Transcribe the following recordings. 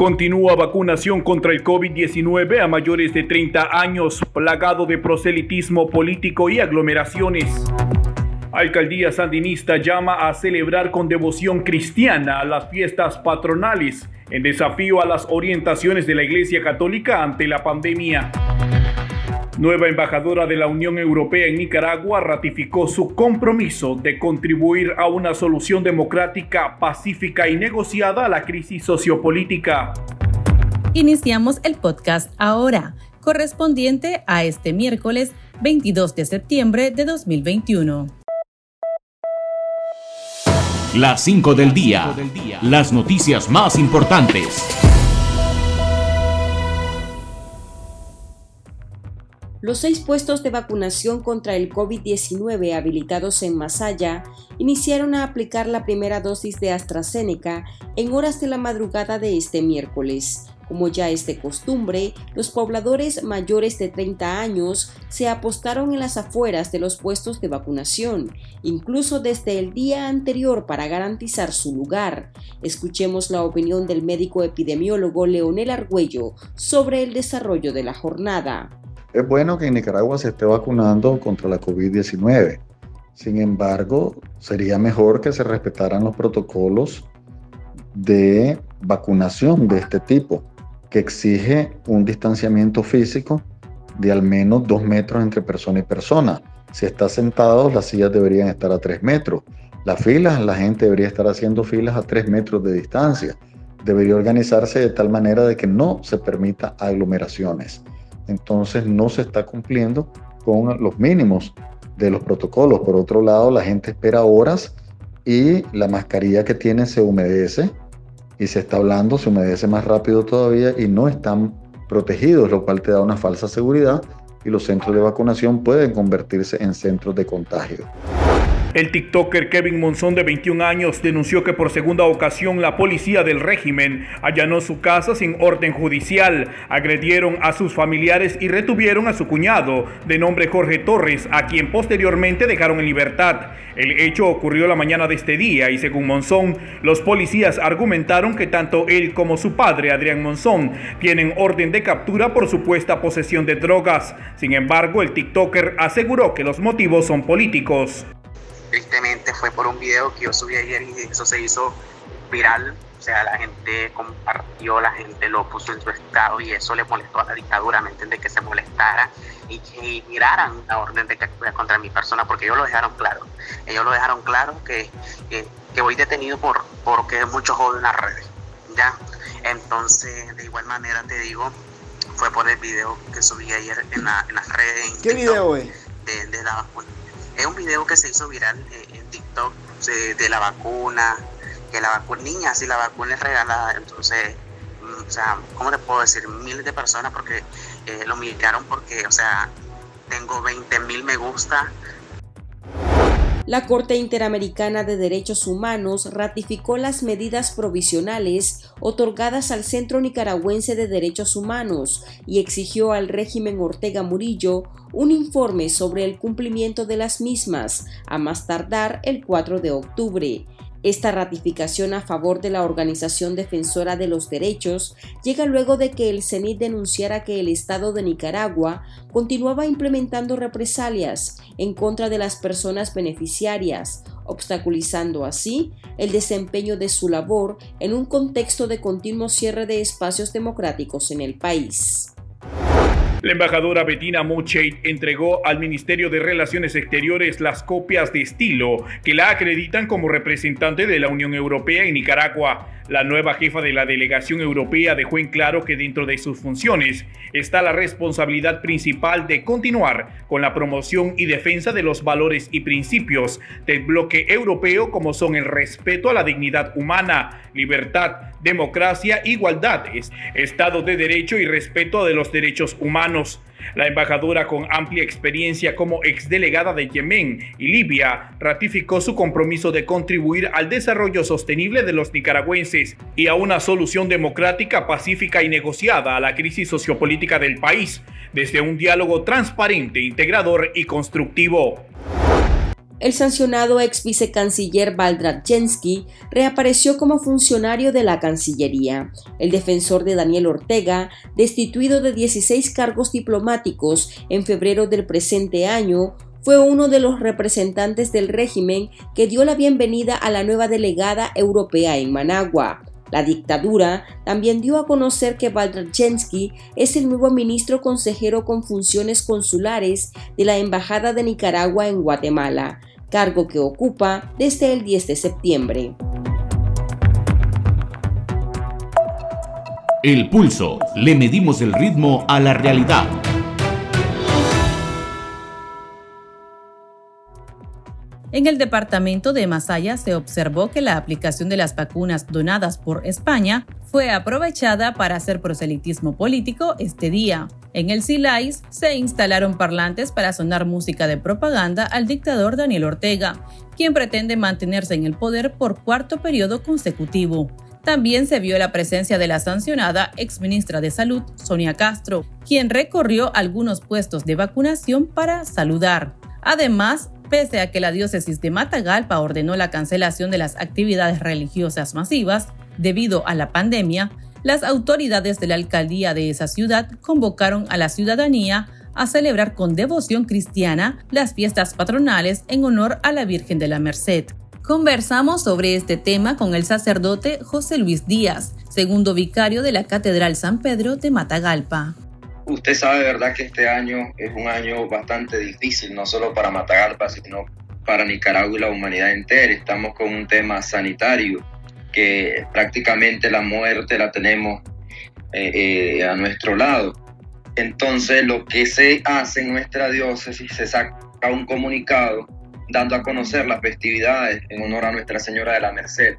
Continúa vacunación contra el COVID-19 a mayores de 30 años, plagado de proselitismo político y aglomeraciones. Alcaldía Sandinista llama a celebrar con devoción cristiana las fiestas patronales en desafío a las orientaciones de la Iglesia Católica ante la pandemia. Nueva embajadora de la Unión Europea en Nicaragua ratificó su compromiso de contribuir a una solución democrática, pacífica y negociada a la crisis sociopolítica. Iniciamos el podcast ahora, correspondiente a este miércoles 22 de septiembre de 2021. Las 5 del día. Las noticias más importantes. Los seis puestos de vacunación contra el COVID-19 habilitados en Masaya iniciaron a aplicar la primera dosis de AstraZeneca en horas de la madrugada de este miércoles. Como ya es de costumbre, los pobladores mayores de 30 años se apostaron en las afueras de los puestos de vacunación, incluso desde el día anterior para garantizar su lugar. Escuchemos la opinión del médico epidemiólogo Leonel Argüello sobre el desarrollo de la jornada. Es bueno que en Nicaragua se esté vacunando contra la COVID-19. Sin embargo, sería mejor que se respetaran los protocolos de vacunación de este tipo que exige un distanciamiento físico de al menos dos metros entre persona y persona. Si está sentado, las sillas deberían estar a tres metros. Las filas, la gente debería estar haciendo filas a tres metros de distancia. Debería organizarse de tal manera de que no se permita aglomeraciones. Entonces no se está cumpliendo con los mínimos de los protocolos. Por otro lado, la gente espera horas y la mascarilla que tiene se humedece y se está hablando, se humedece más rápido todavía y no están protegidos, lo cual te da una falsa seguridad y los centros de vacunación pueden convertirse en centros de contagio. El TikToker Kevin Monzón de 21 años denunció que por segunda ocasión la policía del régimen allanó su casa sin orden judicial, agredieron a sus familiares y retuvieron a su cuñado de nombre Jorge Torres, a quien posteriormente dejaron en libertad. El hecho ocurrió la mañana de este día y según Monzón, los policías argumentaron que tanto él como su padre Adrián Monzón tienen orden de captura por supuesta posesión de drogas. Sin embargo, el TikToker aseguró que los motivos son políticos tristemente fue por un video que yo subí ayer y eso se hizo viral. O sea, la gente compartió, la gente lo puso en su estado y eso le molestó a la dictadura, ¿me entiendes? Que se molestara y que miraran la orden de captura contra mi persona, porque ellos lo dejaron claro. Ellos lo dejaron claro que, que, voy detenido por porque muchos joden en las redes. ¿ya? Entonces, de igual manera te digo, fue por el video que subí ayer en, la, en las redes. ¿Qué video es? De, de la es un video que se hizo viral eh, en TikTok de, la vacuna, que la vacuna, niña, si la vacuna es regalada, entonces, mm, o sea, ¿cómo te puedo decir? Miles de personas porque eh, lo miraron porque, o sea, tengo 20 mil me gusta la Corte Interamericana de Derechos Humanos ratificó las medidas provisionales otorgadas al Centro Nicaragüense de Derechos Humanos y exigió al régimen Ortega Murillo un informe sobre el cumplimiento de las mismas, a más tardar el 4 de octubre. Esta ratificación a favor de la Organización Defensora de los Derechos llega luego de que el CENIT denunciara que el Estado de Nicaragua continuaba implementando represalias en contra de las personas beneficiarias, obstaculizando así el desempeño de su labor en un contexto de continuo cierre de espacios democráticos en el país. La embajadora Bettina Mocheit entregó al Ministerio de Relaciones Exteriores las copias de estilo que la acreditan como representante de la Unión Europea en Nicaragua. La nueva jefa de la delegación europea dejó en claro que dentro de sus funciones está la responsabilidad principal de continuar con la promoción y defensa de los valores y principios del bloque europeo como son el respeto a la dignidad humana, libertad, democracia, igualdad, Estado de Derecho y respeto de los derechos humanos. La embajadora con amplia experiencia como exdelegada de Yemen y Libia ratificó su compromiso de contribuir al desarrollo sostenible de los nicaragüenses y a una solución democrática, pacífica y negociada a la crisis sociopolítica del país desde un diálogo transparente, integrador y constructivo. El sancionado ex vicecanciller Jensky reapareció como funcionario de la Cancillería. El defensor de Daniel Ortega, destituido de 16 cargos diplomáticos en febrero del presente año, fue uno de los representantes del régimen que dio la bienvenida a la nueva delegada europea en Managua. La dictadura también dio a conocer que Jensky es el nuevo ministro consejero con funciones consulares de la Embajada de Nicaragua en Guatemala, cargo que ocupa desde el 10 de septiembre. El pulso. Le medimos el ritmo a la realidad. En el departamento de Masaya se observó que la aplicación de las vacunas donadas por España fue aprovechada para hacer proselitismo político este día. En el Silais se instalaron parlantes para sonar música de propaganda al dictador Daniel Ortega, quien pretende mantenerse en el poder por cuarto periodo consecutivo. También se vio la presencia de la sancionada exministra de Salud, Sonia Castro, quien recorrió algunos puestos de vacunación para saludar. Además, Pese a que la diócesis de Matagalpa ordenó la cancelación de las actividades religiosas masivas debido a la pandemia, las autoridades de la alcaldía de esa ciudad convocaron a la ciudadanía a celebrar con devoción cristiana las fiestas patronales en honor a la Virgen de la Merced. Conversamos sobre este tema con el sacerdote José Luis Díaz, segundo vicario de la Catedral San Pedro de Matagalpa. Usted sabe, ¿verdad?, que este año es un año bastante difícil, no solo para Matagalpa, sino para Nicaragua y la humanidad entera. Estamos con un tema sanitario, que prácticamente la muerte la tenemos eh, eh, a nuestro lado. Entonces, lo que se hace en nuestra diócesis, se saca un comunicado dando a conocer las festividades en honor a Nuestra Señora de la Merced,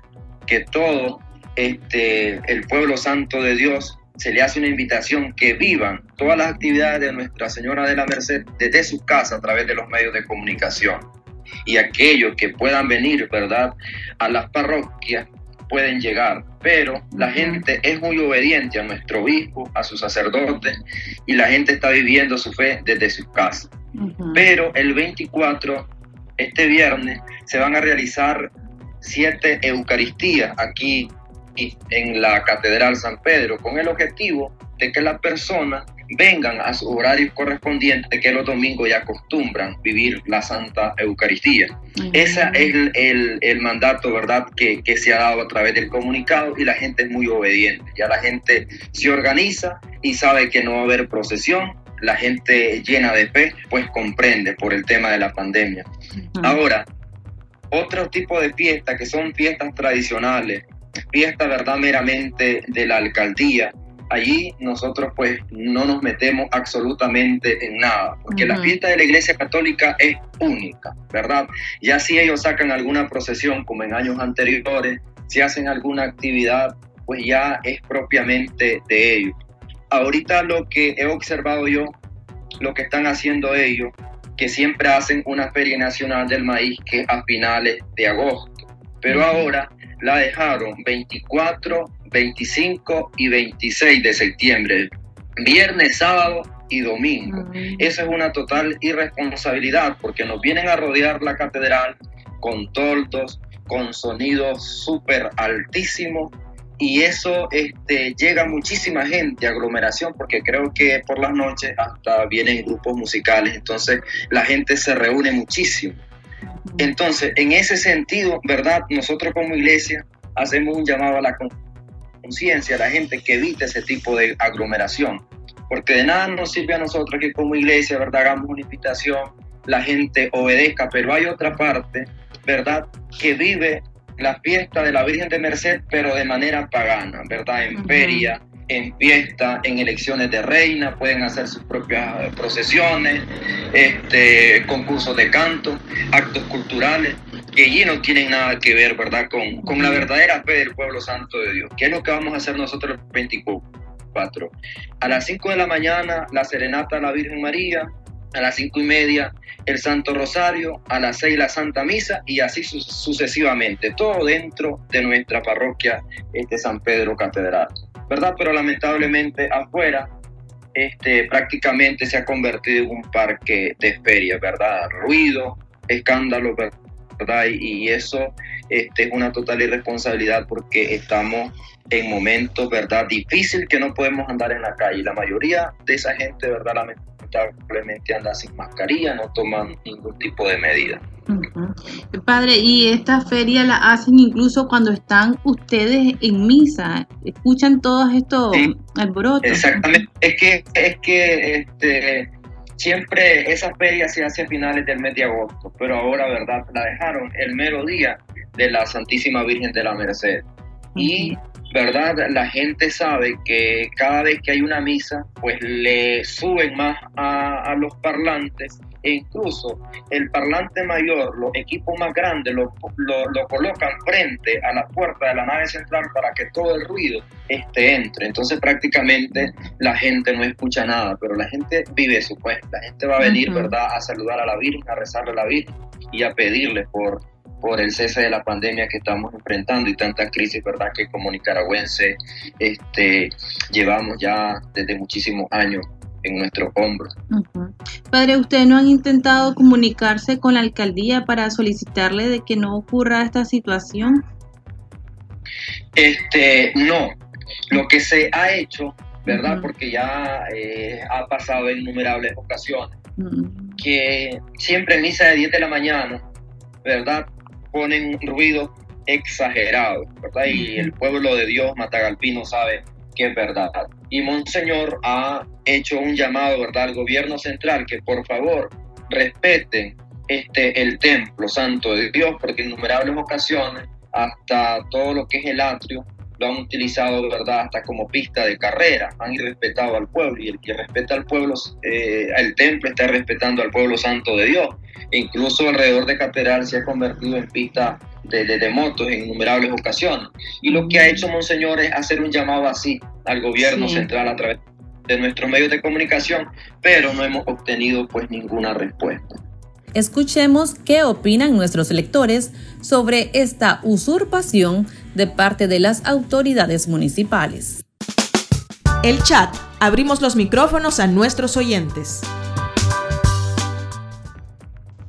que todo este, el pueblo santo de Dios se le hace una invitación que vivan todas las actividades de Nuestra Señora de la Merced desde su casa a través de los medios de comunicación. Y aquellos que puedan venir, ¿verdad?, a las parroquias pueden llegar, pero la gente es muy obediente a nuestro obispo, a sus sacerdotes, y la gente está viviendo su fe desde su casa. Pero el 24, este viernes, se van a realizar siete Eucaristías aquí en la Catedral San Pedro con el objetivo de que las personas vengan a su horario correspondiente que los domingos ya acostumbran vivir la Santa Eucaristía. Ese es el, mandato, ¿verdad?, que, que, se ha dado a través del comunicado y la gente es muy obediente. Ya la gente se organiza y sabe que no va a haber procesión. La gente llena de fe, pues comprende por el tema de la pandemia. Ahora, otro tipo de fiestas que son fiestas tradicionales, fiesta, ¿verdad? Meramente de la alcaldía. Allí nosotros pues no nos metemos absolutamente en nada, porque la fiesta de la Iglesia Católica es única, ¿verdad? Ya si ellos sacan alguna procesión como en años anteriores, si hacen alguna actividad, pues ya es propiamente de ellos. Ahorita lo que he observado yo, lo que están haciendo ellos, que siempre hacen una feria nacional del maíz que a finales de agosto, pero ahora la dejaron 24, 25 y 26 de septiembre, viernes, sábado y domingo. Esa es una total irresponsabilidad porque nos vienen a rodear la catedral con toldos, con sonidos súper altísimos y eso este, llega muchísima gente, aglomeración, porque creo que por las noches hasta vienen grupos musicales, entonces la gente se reúne muchísimo. Entonces, en ese sentido, ¿verdad? Nosotros como iglesia hacemos un llamado a la conciencia, a la gente que evite ese tipo de aglomeración, porque de nada nos sirve a nosotros que como iglesia, ¿verdad? Hagamos una invitación, la gente obedezca, pero hay otra parte, ¿verdad? Que vive la fiesta de la Virgen de Merced, pero de manera pagana, ¿verdad? En feria, en fiesta, en elecciones de reina, pueden hacer sus propias procesiones, este, concursos de canto, actos culturales, que allí no tienen nada que ver, ¿verdad?, con, con la verdadera fe del pueblo santo de Dios. ¿Qué es lo que vamos a hacer nosotros el 24? 4. A las 5 de la mañana, la serenata a la Virgen María, a las 5 y media, el Santo Rosario, a las 6 la Santa Misa y así sucesivamente, todo dentro de nuestra parroquia este San Pedro Catedral, ¿verdad? Pero lamentablemente afuera este, prácticamente se ha convertido en un parque de feria, ¿verdad? Ruido, escándalo, ¿verdad? Y, eso este, es una total irresponsabilidad porque estamos en momentos, ¿verdad? Difícil que no podemos andar en la calle. La mayoría de esa gente, ¿verdad? lamentablemente anda sin mascarilla, no toman ningún tipo de medida. Padre, y esta feria la hacen incluso cuando están ustedes en misa, escuchan todos estos alborotos. Exactamente, es que, es que este, siempre esa feria se hace a finales del mes de agosto, pero ahora, ¿verdad? La dejaron el mero día de la Santísima Virgen de la Merced. Y ¿verdad? La gente sabe que cada vez que hay una misa, pues le suben más a, los parlantes e incluso el parlante mayor, los equipos más grandes, lo, lo, colocan frente a la puerta de la nave central para que todo el ruido este, entre. Entonces prácticamente la gente no escucha nada, pero la gente vive su pues. La gente va a venir, ¿verdad?, a saludar a la Virgen, a rezarle a la Virgen y a pedirle por, por el cese de la pandemia que estamos enfrentando y tanta crisis, ¿verdad?, que como nicaragüense este, llevamos ya desde muchísimos años en nuestros hombros. Padre, ¿ustedes no han intentado comunicarse con la alcaldía para solicitarle de que no ocurra esta situación? Este, no. Lo que se ha hecho, ¿verdad? Porque ya eh, ha pasado en innumerables ocasiones, que siempre en misa de 10 de la mañana, ¿verdad? Ponen un ruido exagerado, ¿verdad? Y el pueblo de Dios, Matagalpino, sabe que es verdad. Y Monseñor ha hecho un llamado, ¿verdad?, al gobierno central que por favor respeten este, el templo santo de Dios, porque en innumerables ocasiones, hasta todo lo que es el atrio, lo han utilizado, ¿verdad?, hasta como pista de carrera, han irrespetado al pueblo, y el que respeta al pueblo, eh, el templo está respetando al pueblo santo de Dios. E incluso alrededor de Catedral se ha convertido en pista de, de, motos en innumerables ocasiones. Y lo que ha hecho Monseñor es hacer un llamado así al gobierno central a través de nuestros medios de comunicación, pero no hemos obtenido pues ninguna respuesta. Escuchemos qué opinan nuestros lectores sobre esta usurpación de parte de las autoridades municipales. El chat. Abrimos los micrófonos a nuestros oyentes.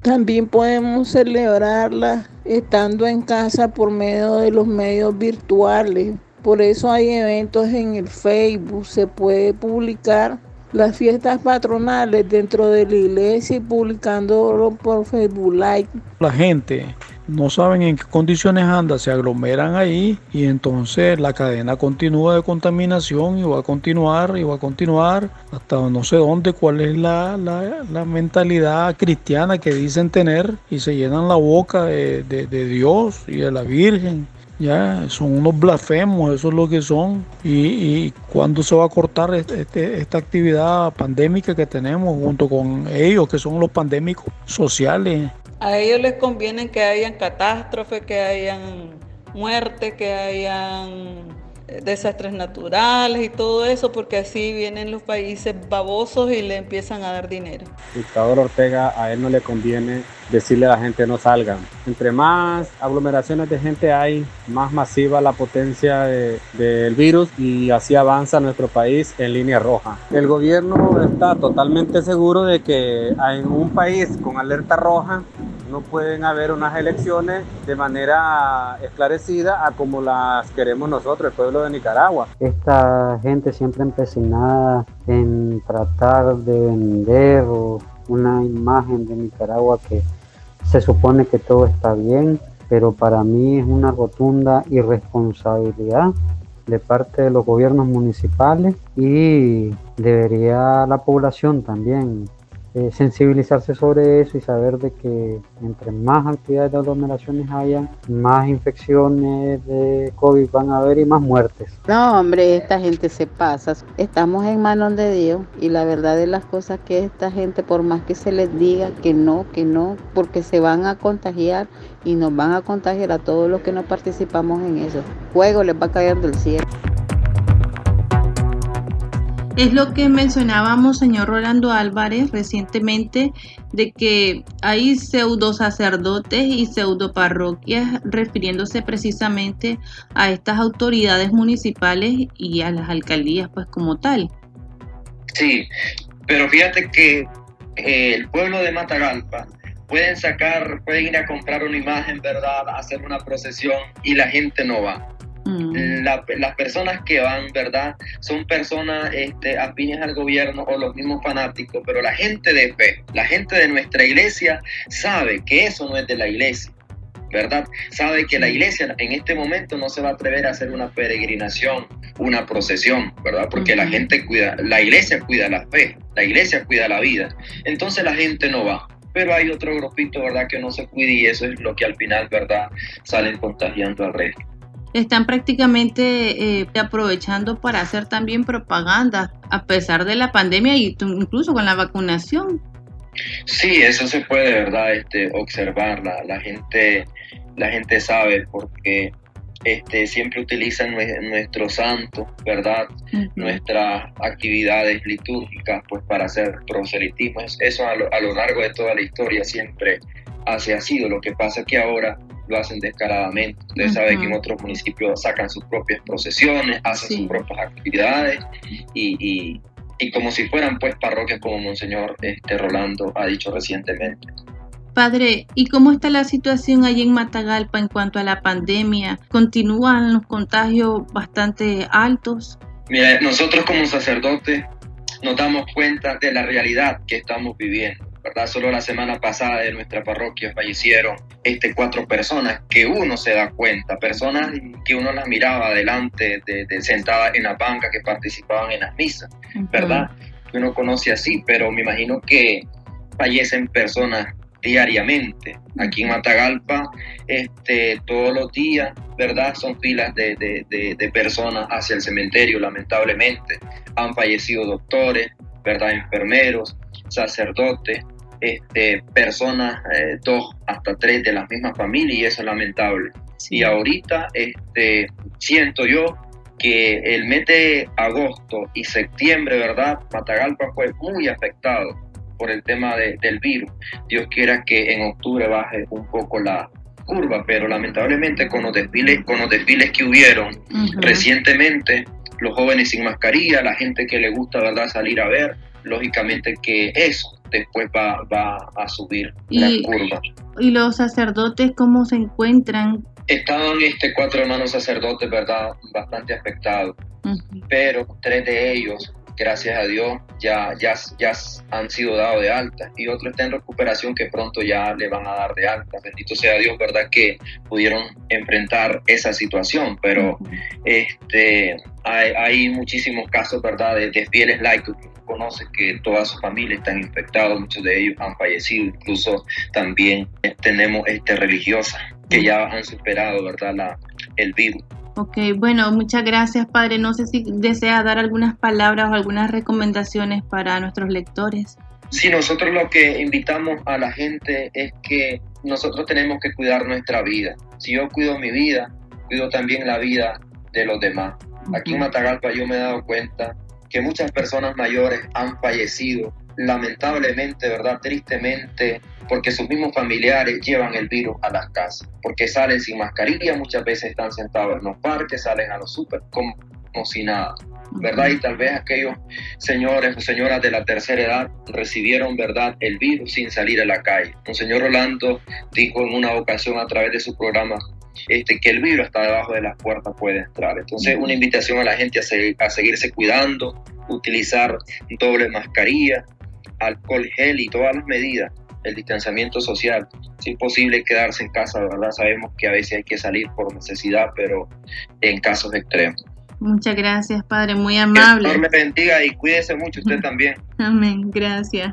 También podemos celebrarla estando en casa por medio de los medios virtuales. Por eso hay eventos en el Facebook, se puede publicar las fiestas patronales dentro de la iglesia y publicándolo por Facebook Live. La gente no saben en qué condiciones anda, se aglomeran ahí y entonces la cadena continúa de contaminación y va a continuar y va a continuar hasta no sé dónde, cuál es la, la, mentalidad cristiana que dicen tener y se llenan la boca de, de Dios y de la Virgen ya son unos blasfemos, eso es lo que son. Y, y cuándo se va a cortar este, este, esta actividad pandémica que tenemos junto con ellos, que son los pandémicos sociales. A ellos les conviene que hayan catástrofes, que hayan muerte, que hayan desastres naturales y todo eso, porque así vienen los países babosos y le empiezan a dar dinero. Dictador Ortega, a él no le conviene decirle a la gente no salgan. Entre más aglomeraciones de gente hay, más masiva la potencia del virus y así avanza nuestro país en línea roja. El gobierno está totalmente seguro de que en un país con alerta roja no pueden haber unas elecciones de manera esclarecida a como las queremos nosotros, el pueblo de Nicaragua. Esta gente siempre empecinada en tratar de vender una imagen de Nicaragua que se supone que todo está bien, pero para mí es una rotunda irresponsabilidad de parte de los gobiernos municipales y debería la población también eh, sensibilizarse sobre eso y saber de que entre más actividades de aglomeraciones haya, más infecciones de COVID van a haber y más muertes. No, hombre, esta gente se pasa. Estamos en manos de Dios y la verdad de las cosas que esta gente, por más que se les diga que no, que no, porque se van a contagiar y nos van a contagiar a todos los que no participamos en eso. Fuego les va a caer del cielo. Es lo que mencionábamos, señor Rolando Álvarez, recientemente, de que hay pseudo sacerdotes y pseudo parroquias refiriéndose precisamente a estas autoridades municipales y a las alcaldías, pues como tal. Sí, pero fíjate que eh, el pueblo de Matagalpa pueden sacar, pueden ir a comprar una imagen, ¿verdad? Hacer una procesión y la gente no va. Mm. las personas que van, ¿verdad? Son personas este, afines al gobierno o los mismos fanáticos, pero la gente de fe, la gente de nuestra iglesia sabe que eso no es de la iglesia. ¿verdad? Sabe que la iglesia en este momento no se va a atrever a hacer una peregrinación, una procesión, ¿verdad? Porque la gente cuida, la iglesia cuida la fe, la iglesia cuida la vida. Entonces la gente no va. Pero hay otro grupito, ¿verdad? Que no se cuida y eso es lo que al final, ¿verdad? Salen contagiando al resto están prácticamente eh, aprovechando para hacer también propaganda a pesar de la pandemia y incluso con la vacunación. Sí, eso se puede, ¿verdad? Este, observar. La, gente, la gente sabe porque este, siempre utilizan nuestro santo, ¿verdad? Nuestras actividades litúrgicas, pues para hacer proselitismo. Eso a lo, a lo largo de toda la historia siempre así ha sido. Lo que pasa es que ahora lo hacen descaradamente. Ustedes saben que en otros municipios sacan sus propias procesiones, hacen sus propias actividades y, y, como si fueran pues parroquias como Monseñor este, Rolando ha dicho recientemente. Padre, ¿y cómo está la situación allí en Matagalpa en cuanto a la pandemia? ¿Continúan los contagios bastante altos? Mira, nosotros como sacerdotes nos damos cuenta de la realidad que estamos viviendo. ¿Verdad? Solo la semana pasada de nuestra parroquia fallecieron este, cuatro personas que uno se da cuenta, personas que uno las miraba adelante, de, sentadas en la banca, que participaban en las misas, ¿verdad? Que uno conoce así, pero me imagino que fallecen personas diariamente. Aquí en Matagalpa, este, todos los días, ¿verdad? Son filas de, de, personas hacia el cementerio, lamentablemente. Han fallecido doctores, ¿verdad? Enfermeros, sacerdotes, este, personas, eh, dos hasta tres de la misma familia y eso es lamentable. Y ahorita este, siento yo que el mes de agosto y septiembre, ¿verdad? Matagalpa fue muy afectado por el tema del virus. Dios quiera que en octubre baje un poco la curva, pero lamentablemente con los desfiles, con los desfiles que hubieron recientemente, los jóvenes sin mascarilla, la gente que le gusta, ¿verdad?, salir a ver, lógicamente que eso después va, va a subir la curva. ¿Y los sacerdotes cómo se encuentran? Estaban este, cuatro hermanos sacerdotes, ¿verdad? Bastante afectados, pero tres de ellos, gracias a Dios, ya, ya, ya han sido dados de alta y otro está en recuperación que pronto ya le van a dar de alta. Bendito sea Dios, ¿verdad? Que pudieron enfrentar esa situación, pero este, hay, hay, muchísimos casos, ¿verdad? De, de fieles laicos conoce que toda su familia están infectados, muchos de ellos han fallecido, incluso también tenemos este, religiosas que ya han superado ¿verdad? La, el virus. Ok, bueno, muchas gracias, padre. No sé si desea dar algunas palabras o algunas recomendaciones para nuestros lectores. Sí, nosotros lo que invitamos a la gente es que nosotros tenemos que cuidar nuestra vida. Si yo cuido mi vida, cuido también la vida de los demás. Aquí en Matagalpa yo me he dado cuenta que muchas personas mayores han fallecido, lamentablemente, ¿verdad? Tristemente, porque sus mismos familiares llevan el virus a las casas, porque salen sin mascarilla, muchas veces están sentados en los parques, salen a los súper como, si nada. ¿verdad? Y tal vez aquellos señores o señoras de la tercera edad recibieron, ¿verdad?, el virus sin salir a la calle. Un señor Rolando dijo en una ocasión a través de su programa este, que el virus está debajo de las puertas puede entrar. Entonces, una invitación a la gente a, a seguirse cuidando, utilizar doble mascarilla, alcohol gel y todas las medidas, el distanciamiento social. Si es posible quedarse en casa, ¿verdad? Sabemos que a veces hay que salir por necesidad, pero en casos extremos. Muchas gracias, Padre, muy amable. Que el me bendiga y cuídese mucho usted también. Amén, gracias.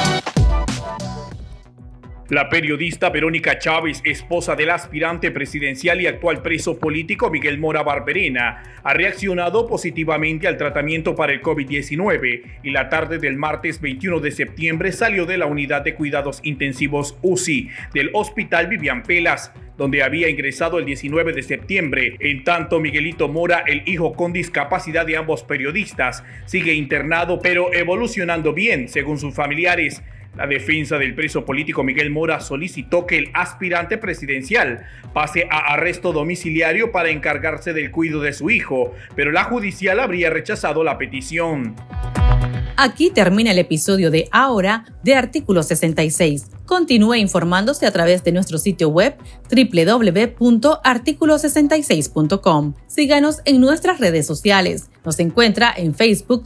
La periodista Verónica Chávez, esposa del aspirante presidencial y actual preso político Miguel Mora Barberena, ha reaccionado positivamente al tratamiento para el COVID-19 y la tarde del martes 21 de septiembre salió de la unidad de cuidados intensivos UCI del Hospital Vivian Pelas, donde había ingresado el 19 de septiembre. En tanto, Miguelito Mora, el hijo con discapacidad de ambos periodistas, sigue internado pero evolucionando bien, según sus familiares. La defensa del preso político Miguel Mora solicitó que el aspirante presidencial pase a arresto domiciliario para encargarse del cuidado de su hijo, pero la judicial habría rechazado la petición. Aquí termina el episodio de Ahora de Artículo 66. Continúe informándose a través de nuestro sitio web www.articulo66.com. Síganos en nuestras redes sociales. Nos encuentra en Facebook,